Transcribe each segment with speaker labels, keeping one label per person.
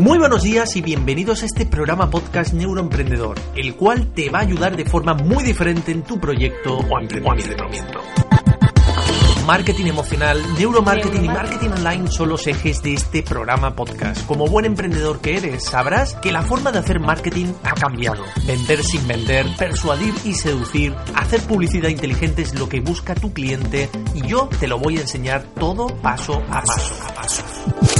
Speaker 1: Muy buenos días y bienvenidos a este programa podcast Neuroemprendedor, el cual te va a ayudar de forma muy diferente en tu proyecto o emprendimiento. Marketing emocional, neuromarketing y marketing online son los ejes de este programa podcast. Como buen emprendedor que eres, sabrás que la forma de hacer marketing ha cambiado. Vender sin vender, persuadir y seducir, hacer publicidad inteligente es lo que busca tu cliente y yo te lo voy a enseñar todo paso a paso. A paso.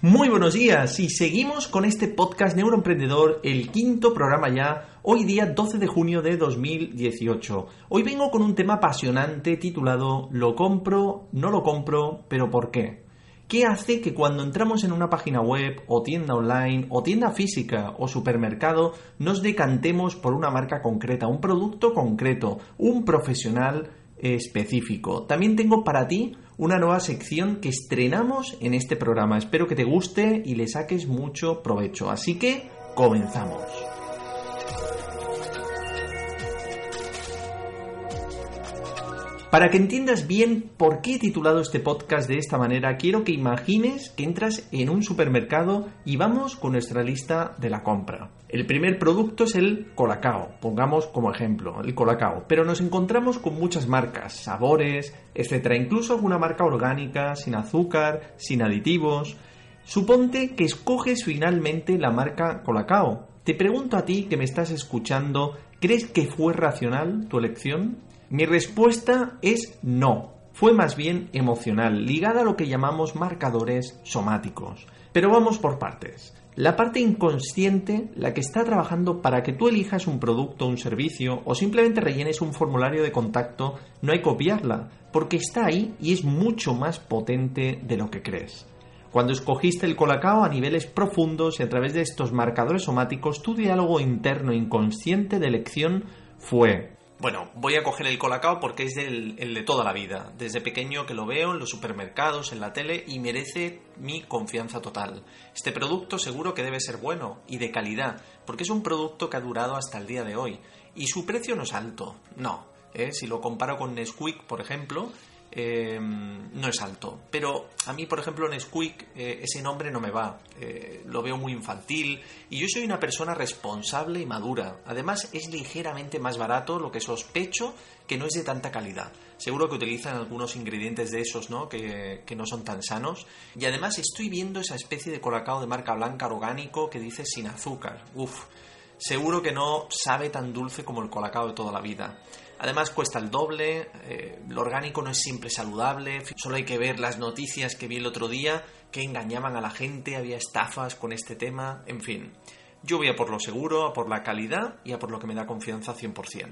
Speaker 1: Muy buenos días y seguimos con este podcast Neuroemprendedor, el quinto programa ya, hoy día 12 de junio de 2018. Hoy vengo con un tema apasionante titulado Lo compro, no lo compro, pero ¿por qué? ¿Qué hace que cuando entramos en una página web o tienda online o tienda física o supermercado nos decantemos por una marca concreta, un producto concreto, un profesional específico? También tengo para ti una nueva sección que estrenamos en este programa. Espero que te guste y le saques mucho provecho. Así que comenzamos. Para que entiendas bien por qué he titulado este podcast de esta manera, quiero que imagines que entras en un supermercado y vamos con nuestra lista de la compra. El primer producto es el colacao, pongamos como ejemplo, el colacao, pero nos encontramos con muchas marcas, sabores, etcétera, incluso alguna marca orgánica, sin azúcar, sin aditivos. Suponte que escoges finalmente la marca colacao. Te pregunto a ti que me estás escuchando, ¿crees que fue racional tu elección? Mi respuesta es no. Fue más bien emocional, ligada a lo que llamamos marcadores somáticos. Pero vamos por partes. La parte inconsciente, la que está trabajando para que tú elijas un producto, un servicio o simplemente rellenes un formulario de contacto, no hay copiarla, porque está ahí y es mucho más potente de lo que crees. Cuando escogiste el colacao a niveles profundos y a través de estos marcadores somáticos, tu diálogo interno inconsciente de elección fue bueno, voy a coger el colacao porque es el de toda la vida. Desde pequeño que lo veo en los supermercados, en la tele y merece mi confianza total. Este producto seguro que debe ser bueno y de calidad, porque es un producto que ha durado hasta el día de hoy. Y su precio no es alto, no. ¿eh? Si lo comparo con Nesquik, por ejemplo, eh, no es alto. Pero a mí, por ejemplo, en Squeak eh, ese nombre no me va. Eh, lo veo muy infantil. Y yo soy una persona responsable y madura. Además, es ligeramente más barato, lo que sospecho que no es de tanta calidad. Seguro que utilizan algunos ingredientes de esos, ¿no? Que, que no son tan sanos. Y además estoy viendo esa especie de colacao de marca blanca orgánico que dice sin azúcar. Uf, seguro que no sabe tan dulce como el colacao de toda la vida. Además cuesta el doble, eh, lo orgánico no es siempre saludable, solo hay que ver las noticias que vi el otro día que engañaban a la gente, había estafas con este tema, en fin. Yo voy a por lo seguro, a por la calidad y a por lo que me da confianza 100%.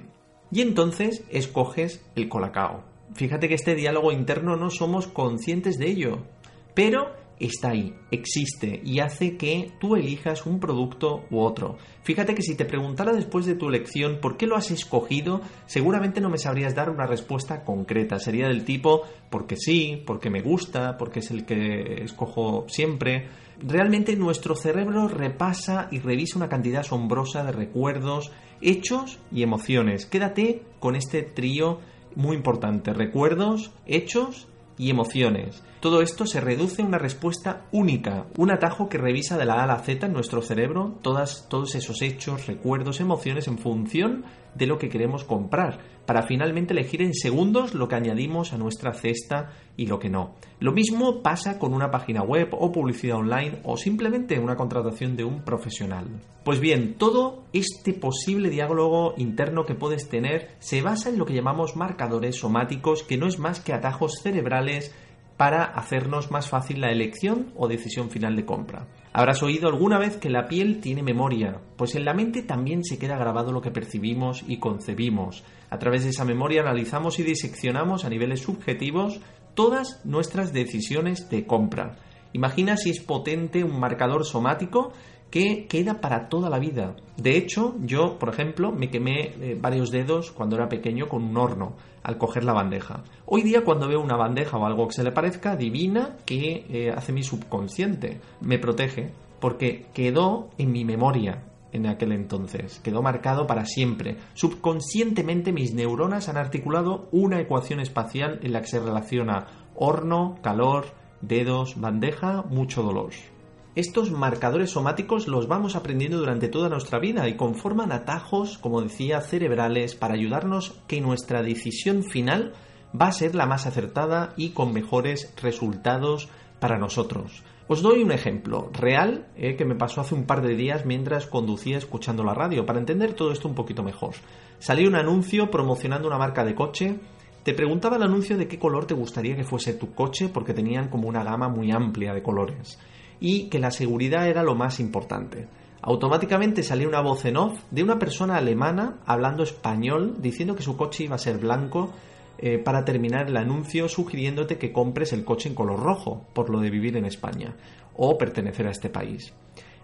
Speaker 1: Y entonces escoges el colacao. Fíjate que este diálogo interno no somos conscientes de ello, pero está ahí, existe y hace que tú elijas un producto u otro. Fíjate que si te preguntara después de tu elección por qué lo has escogido, seguramente no me sabrías dar una respuesta concreta. Sería del tipo porque sí, porque me gusta, porque es el que escojo siempre. Realmente nuestro cerebro repasa y revisa una cantidad asombrosa de recuerdos, hechos y emociones. Quédate con este trío muy importante. Recuerdos, hechos y emociones. Todo esto se reduce a una respuesta única, un atajo que revisa de la A a la Z en nuestro cerebro todas, todos esos hechos, recuerdos, emociones en función de lo que queremos comprar, para finalmente elegir en segundos lo que añadimos a nuestra cesta y lo que no. Lo mismo pasa con una página web o publicidad online o simplemente una contratación de un profesional. Pues bien, todo este posible diálogo interno que puedes tener se basa en lo que llamamos marcadores somáticos, que no es más que atajos cerebrales para hacernos más fácil la elección o decisión final de compra. Habrás oído alguna vez que la piel tiene memoria, pues en la mente también se queda grabado lo que percibimos y concebimos. A través de esa memoria analizamos y diseccionamos a niveles subjetivos todas nuestras decisiones de compra. Imagina si es potente un marcador somático que queda para toda la vida. De hecho, yo, por ejemplo, me quemé eh, varios dedos cuando era pequeño con un horno al coger la bandeja. Hoy día, cuando veo una bandeja o algo que se le parezca, adivina qué eh, hace mi subconsciente. Me protege porque quedó en mi memoria en aquel entonces. Quedó marcado para siempre. Subconscientemente mis neuronas han articulado una ecuación espacial en la que se relaciona horno, calor, dedos, bandeja, mucho dolor. Estos marcadores somáticos los vamos aprendiendo durante toda nuestra vida y conforman atajos, como decía, cerebrales para ayudarnos que nuestra decisión final va a ser la más acertada y con mejores resultados para nosotros. Os doy un ejemplo real eh, que me pasó hace un par de días mientras conducía escuchando la radio para entender todo esto un poquito mejor. Salió un anuncio promocionando una marca de coche. Te preguntaba el anuncio de qué color te gustaría que fuese tu coche porque tenían como una gama muy amplia de colores y que la seguridad era lo más importante. Automáticamente salió una voz en off de una persona alemana hablando español diciendo que su coche iba a ser blanco eh, para terminar el anuncio sugiriéndote que compres el coche en color rojo por lo de vivir en España o pertenecer a este país.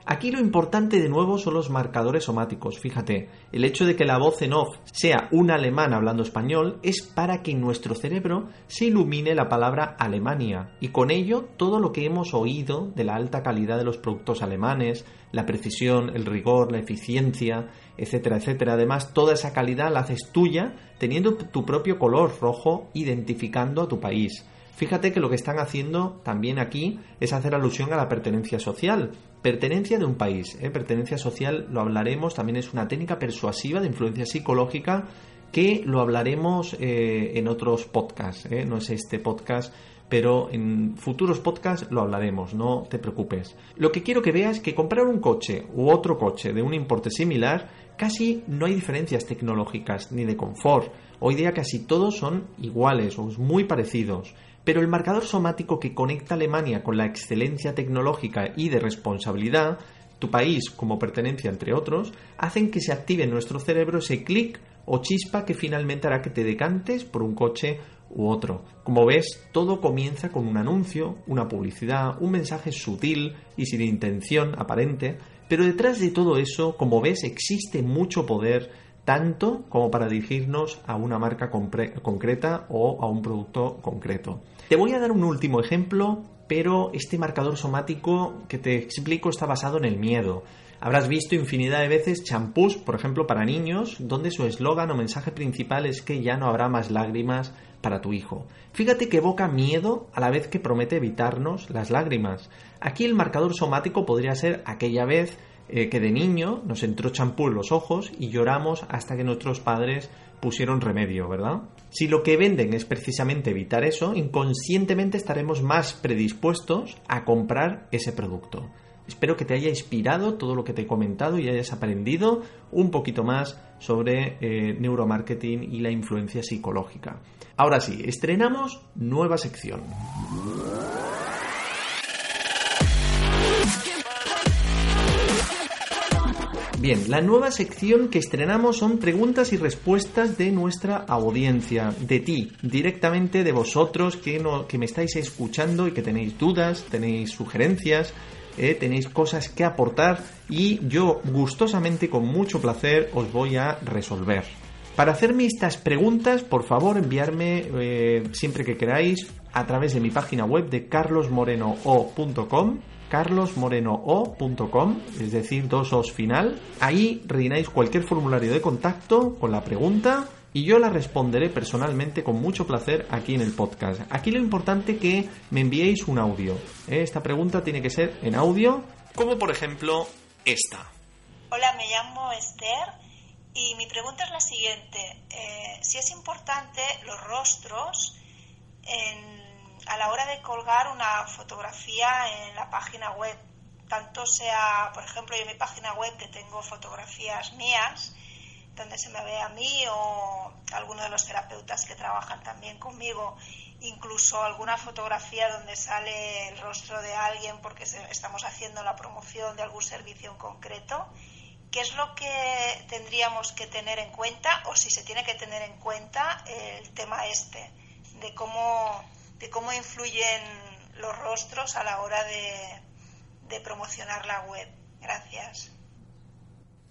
Speaker 1: Aquí lo importante de nuevo son los marcadores somáticos. Fíjate, el hecho de que la voz en off sea un alemán hablando español es para que en nuestro cerebro se ilumine la palabra Alemania y con ello todo lo que hemos oído de la alta calidad de los productos alemanes, la precisión, el rigor, la eficiencia, etcétera, etcétera. Además, toda esa calidad la haces tuya teniendo tu propio color rojo identificando a tu país. Fíjate que lo que están haciendo también aquí es hacer alusión a la pertenencia social. Pertenencia de un país, ¿eh? pertenencia social, lo hablaremos, también es una técnica persuasiva de influencia psicológica que lo hablaremos eh, en otros podcasts, ¿eh? no es este podcast, pero en futuros podcasts lo hablaremos, no te preocupes. Lo que quiero que veas es que comprar un coche u otro coche de un importe similar, casi no hay diferencias tecnológicas ni de confort. Hoy día casi todos son iguales o muy parecidos. Pero el marcador somático que conecta Alemania con la excelencia tecnológica y de responsabilidad, tu país como pertenencia entre otros, hacen que se active en nuestro cerebro ese clic o chispa que finalmente hará que te decantes por un coche u otro. Como ves, todo comienza con un anuncio, una publicidad, un mensaje sutil y sin intención aparente, pero detrás de todo eso, como ves, existe mucho poder tanto como para dirigirnos a una marca concreta o a un producto concreto. Te voy a dar un último ejemplo, pero este marcador somático que te explico está basado en el miedo. Habrás visto infinidad de veces champús, por ejemplo, para niños, donde su eslogan o mensaje principal es que ya no habrá más lágrimas para tu hijo. Fíjate que evoca miedo a la vez que promete evitarnos las lágrimas. Aquí el marcador somático podría ser aquella vez eh, que de niño nos entró champú en los ojos y lloramos hasta que nuestros padres pusieron remedio, ¿verdad? Si lo que venden es precisamente evitar eso, inconscientemente estaremos más predispuestos a comprar ese producto. Espero que te haya inspirado todo lo que te he comentado y hayas aprendido un poquito más sobre eh, neuromarketing y la influencia psicológica. Ahora sí, estrenamos nueva sección. Bien, la nueva sección que estrenamos son preguntas y respuestas de nuestra audiencia, de ti, directamente de vosotros que, no, que me estáis escuchando y que tenéis dudas, tenéis sugerencias, eh, tenéis cosas que aportar y yo gustosamente, con mucho placer, os voy a resolver. Para hacerme estas preguntas, por favor, enviarme eh, siempre que queráis a través de mi página web de carlosmorenoo.com carlosmorenoo.com, es decir, dos os final. Ahí rellenáis cualquier formulario de contacto con la pregunta y yo la responderé personalmente con mucho placer aquí en el podcast. Aquí lo importante que me enviéis un audio. ¿eh? Esta pregunta tiene que ser en audio, como por ejemplo esta.
Speaker 2: Hola, me llamo Esther Y mi pregunta es la siguiente. Eh, si es importante los rostros a la hora de colgar una fotografía en la página web, tanto sea, por ejemplo, en mi página web que tengo fotografías mías, donde se me ve a mí o alguno de los terapeutas que trabajan también conmigo, incluso alguna fotografía donde sale el rostro de alguien porque estamos haciendo la promoción de algún servicio en concreto. ¿Qué es lo que tendríamos que tener en cuenta o si se tiene que tener en cuenta el tema este de cómo, de cómo influyen los rostros a la hora de, promocionar la web? Gracias.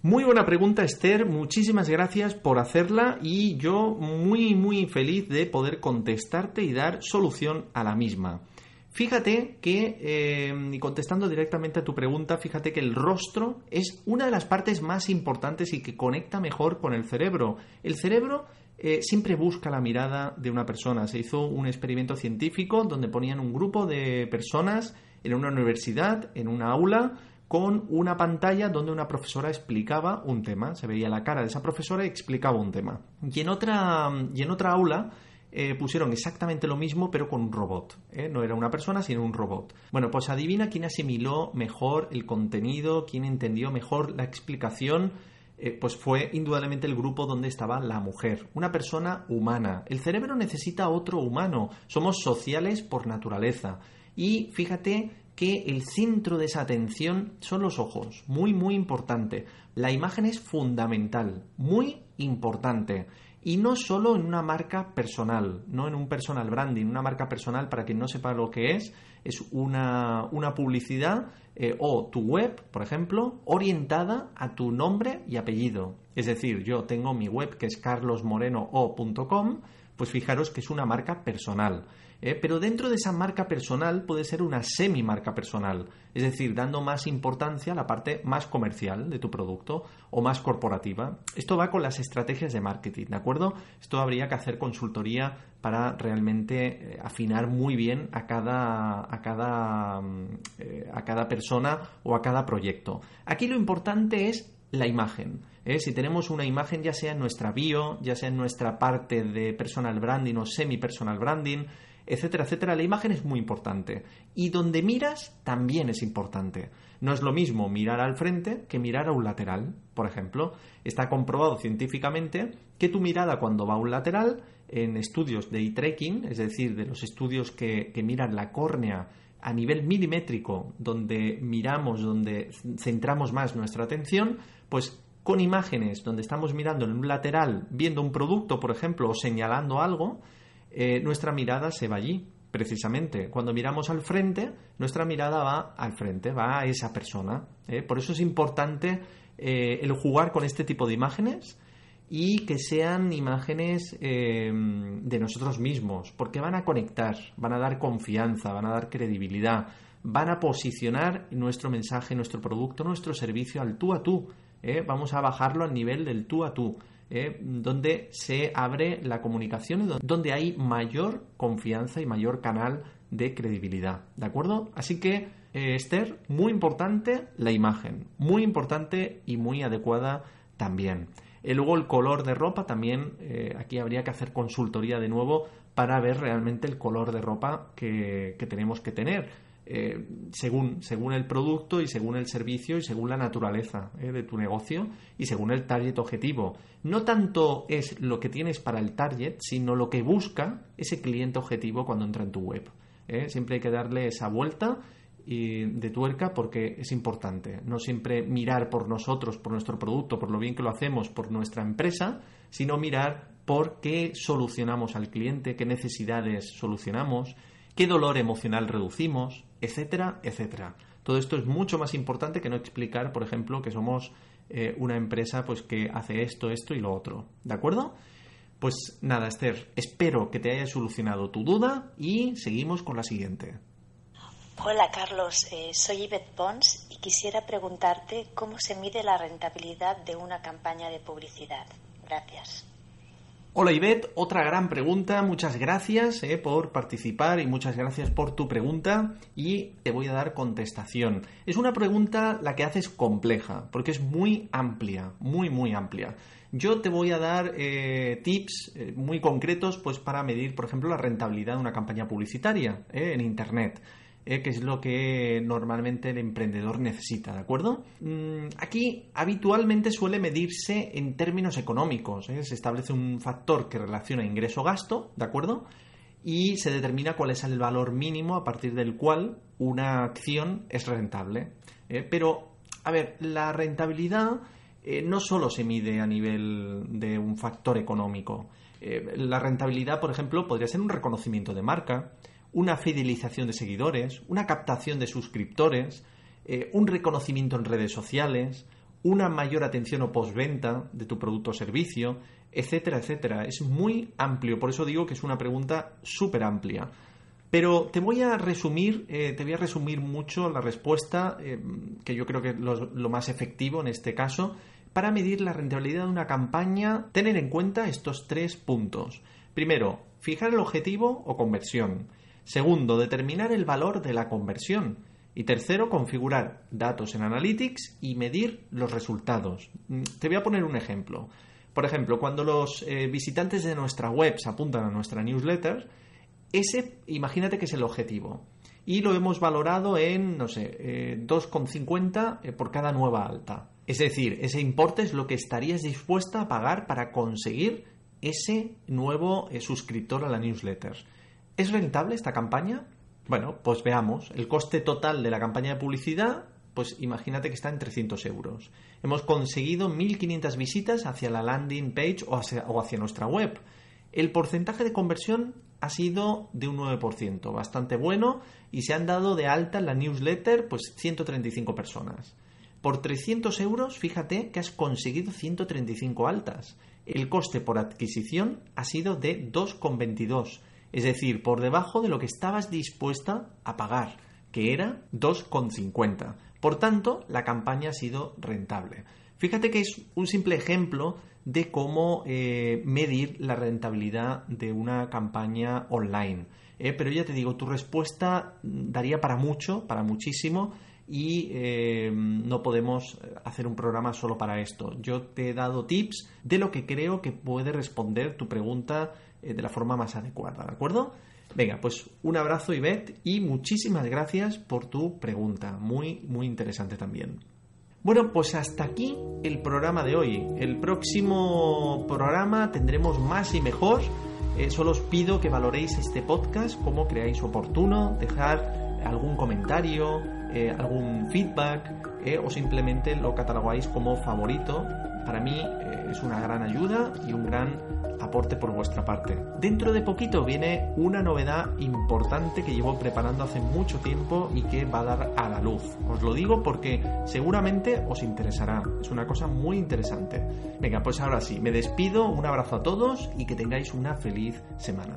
Speaker 1: Muy buena pregunta, Esther. Muchísimas gracias por hacerla y yo muy, muy feliz de poder contestarte y dar solución a la misma. Fíjate que, eh, contestando directamente a tu pregunta, fíjate que el rostro es una de las partes más importantes y que conecta mejor con el cerebro. El cerebro eh, siempre busca la mirada de una persona. Se hizo un experimento científico donde ponían un grupo de personas en una universidad, en una aula, con una pantalla donde una profesora explicaba un tema. Se veía la cara de esa profesora y explicaba un tema. Y en otra, y en otra aula eh, pusieron exactamente lo mismo pero con un robot. ¿eh? No era una persona sino un robot. Bueno, pues adivina quién asimiló mejor el contenido, quién entendió mejor la explicación. Eh, pues fue indudablemente el grupo donde estaba la mujer, una persona humana. El cerebro necesita otro humano. Somos sociales por naturaleza. Y fíjate que el centro de esa atención son los ojos. Muy, muy importante. La imagen es fundamental, muy importante. Y no solo en una marca personal, no en un personal branding, una marca personal, para quien no sepa lo que es, es una, publicidad eh, o tu web, por ejemplo, orientada a tu nombre y apellido. Es decir, yo tengo mi web que es carlosmoreno.com, pues fijaros que es una marca personal. ¿Eh? Pero dentro de esa marca personal puede ser una semi-marca personal, es decir, dando más importancia a la parte más comercial de tu producto o más corporativa. Esto va con las estrategias de marketing, ¿de acuerdo? Esto habría que hacer consultoría para realmente eh, afinar muy bien a cada, a cada, mm, eh, a cada persona o a cada proyecto. Aquí lo importante es la imagen. Si tenemos una imagen, ya sea en nuestra bio, ya sea en nuestra parte de personal branding o semi-personal branding, etcétera, etcétera, la imagen es muy importante. Y donde miras también es importante. No es lo mismo mirar al frente que mirar a un lateral, por ejemplo. Está comprobado científicamente que tu mirada cuando va a un lateral, en estudios de eye tracking, es decir, de los estudios que, que miran la córnea a nivel milimétrico, donde miramos, donde centramos más nuestra atención, pues con imágenes donde estamos mirando en un lateral, viendo un producto, por ejemplo, o señalando algo, eh, nuestra mirada se va allí, precisamente. Cuando miramos al frente, nuestra mirada va al frente, va a esa persona. ¿eh? Por eso es importante eh, el jugar con este tipo de imágenes y que sean imágenes de nosotros mismos, porque van a conectar, van a dar confianza, van a dar credibilidad, van a posicionar nuestro mensaje, nuestro producto, nuestro servicio al tú a tú. Vamos a bajarlo al nivel del tú a tú. ¿Eh? donde se abre la comunicación y donde hay mayor confianza y mayor canal de credibilidad. ¿De acuerdo? Así que, eh, Esther, muy importante la imagen, muy importante y muy adecuada también. Luego el color de ropa también, eh, aquí habría que hacer consultoría de nuevo para ver realmente el color de ropa que tenemos que tener eh, según, según el producto y según el servicio y según la naturaleza eh, de tu negocio y según el target objetivo. No tanto es lo que tienes para el target, sino lo que busca ese cliente objetivo cuando entra en tu web. Eh. Siempre hay que darle esa vuelta de tuerca porque es importante. No siempre mirar por nosotros, por nuestro producto, por lo bien que lo hacemos, por nuestra empresa, sino mirar por qué solucionamos al cliente, qué necesidades solucionamos, qué dolor emocional reducimos, etcétera, etcétera. Todo esto es mucho más importante que no explicar, por ejemplo, que somos eh, una empresa pues que hace esto, esto y lo otro. ¿De acuerdo? Pues nada, Esther, espero que te haya solucionado tu duda y seguimos con la siguiente.
Speaker 3: Hola Carlos, eh, soy Yvette Pons y quisiera preguntarte cómo se mide la rentabilidad de una campaña de publicidad. Gracias.
Speaker 1: Hola Ivette, otra gran pregunta. Muchas gracias eh, por participar y muchas gracias por tu pregunta y te voy a dar contestación. Es una pregunta la que haces compleja porque es muy amplia, muy muy amplia. Yo te voy a dar eh, tips eh, muy concretos pues para medir, por ejemplo, la rentabilidad de una campaña publicitaria en Internet. Eh, que es lo que normalmente el emprendedor necesita, ¿de acuerdo? Mm, aquí habitualmente suele medirse en términos económicos, ¿eh? se establece un factor que relaciona ingreso-gasto, ¿de acuerdo? Y se determina cuál es el valor mínimo a partir del cual una acción es rentable. ¿eh? Pero, a ver, la rentabilidad no solo se mide a nivel de un factor económico. la rentabilidad, por ejemplo, podría ser un reconocimiento de marca, una fidelización de seguidores, una captación de suscriptores, eh, un reconocimiento en redes sociales, una mayor atención o postventa de tu producto o servicio, etcétera, etcétera. Es muy amplio, por eso digo que es una pregunta súper amplia. Pero te voy a resumir, eh, te voy a resumir mucho la respuesta, eh, que yo creo que es lo más efectivo en este caso, para medir la rentabilidad de una campaña, tener en cuenta estos tres puntos. Primero, fijar el objetivo o conversión. Segundo, determinar el valor de la conversión. Y tercero, configurar datos en Analytics y medir los resultados. Mm, te voy a poner un ejemplo. Por ejemplo, cuando los eh, visitantes de nuestra web se apuntan a nuestra newsletter, ese, imagínate que es el objetivo. Y lo hemos valorado en, no sé, 2,50 eh, eh, por cada nueva alta. Es decir, ese importe es lo que estarías dispuesta a pagar para conseguir ese nuevo suscriptor a la newsletter. ¿Es rentable esta campaña? Bueno, pues veamos. El coste total de la campaña de publicidad, pues imagínate que está en 300 euros. Hemos conseguido 1.500 visitas hacia la landing page o hacia, nuestra web. El porcentaje de conversión ha sido de un 9%, bastante bueno, y se han dado de alta en la newsletter pues 135 personas. Por 300 euros, fíjate que has conseguido 135 altas. El coste por adquisición ha sido de 2,22 es decir, por debajo de lo que estabas dispuesta a pagar, que era 2,50. Por tanto, la campaña ha sido rentable. Fíjate que es un simple ejemplo de cómo eh, medir la rentabilidad de una campaña online. Eh, pero ya te digo, tu respuesta daría para mucho, para muchísimo, y eh, no podemos hacer un programa solo para esto. Yo te he dado tips de lo que creo que puede responder tu pregunta eh, de la forma más adecuada, ¿de acuerdo? Venga, pues un abrazo Ivette y muchísimas gracias por tu pregunta, muy, muy interesante también. Bueno, pues hasta aquí el programa de hoy. El próximo programa tendremos más y mejor. Eh, solo os pido que valoréis este podcast como creáis oportuno, dejar algún comentario, eh, algún feedback o simplemente lo catalogáis como favorito. Para mí es una gran ayuda y un gran aporte por vuestra parte. Dentro de poquito viene una novedad importante que llevo preparando hace mucho tiempo y que va a dar a la luz. Os lo digo porque seguramente os interesará. Es una cosa muy interesante. Venga, pues ahora sí, me despido, un abrazo a todos y que tengáis una feliz semana.